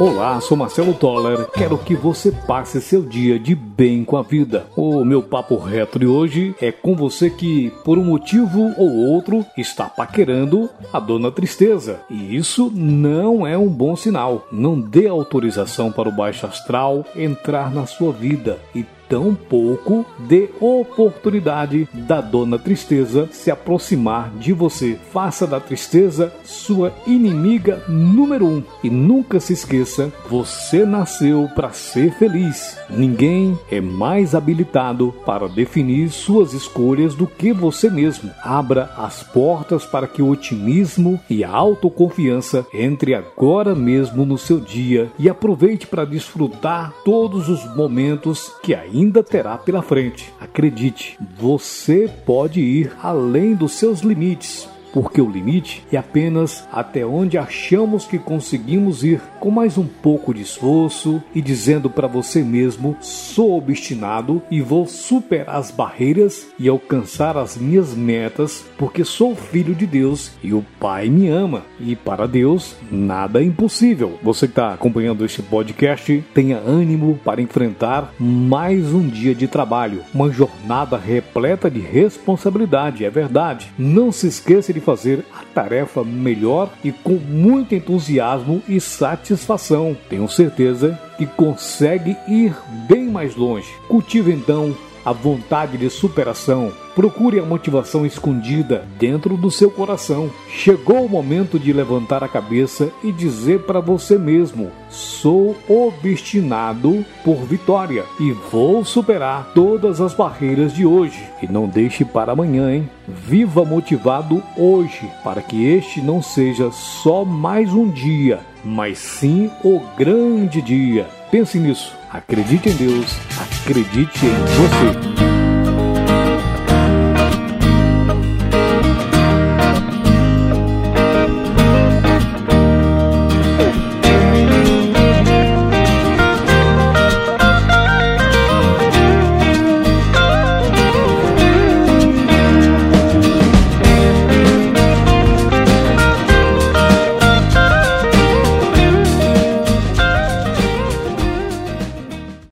Olá, sou Marcelo Toller. Quero que você passe seu dia de bem com a vida. O meu papo reto de hoje é com você que, por um motivo ou outro, está paquerando a dona tristeza. E isso não é um bom sinal. Não dê autorização para o baixo astral entrar na sua vida e tão pouco dê oportunidade da dona tristeza se aproximar de você. Faça da tristeza sua inimiga número um e nunca se esqueça: você nasceu para ser feliz. Ninguém é mais habilitado para definir suas escolhas do que você mesmo. Abra as portas para que o otimismo e a autoconfiança entre agora mesmo no seu dia e aproveite para desfrutar todos os momentos que ainda ainda terá pela frente. Acredite, você pode ir além dos seus limites porque o limite é apenas até onde achamos que conseguimos ir com mais um pouco de esforço e dizendo para você mesmo: sou obstinado e vou superar as barreiras e alcançar as minhas metas, porque sou filho de Deus e o Pai me ama. E para Deus, nada é impossível. Você que está acompanhando este podcast, tenha ânimo para enfrentar mais um dia de trabalho, uma jornada repleta de responsabilidade, é verdade. Não se esqueça de de fazer a tarefa melhor e com muito entusiasmo e satisfação. Tenho certeza que consegue ir bem mais longe. Cultive então a vontade de superação. Procure a motivação escondida dentro do seu coração. Chegou o momento de levantar a cabeça e dizer para você mesmo: sou obstinado por vitória e vou superar todas as barreiras de hoje. E não deixe para amanhã, hein? Viva motivado hoje, para que este não seja só mais um dia, mas sim o grande dia. Pense nisso. Acredite em Deus, acredite em você.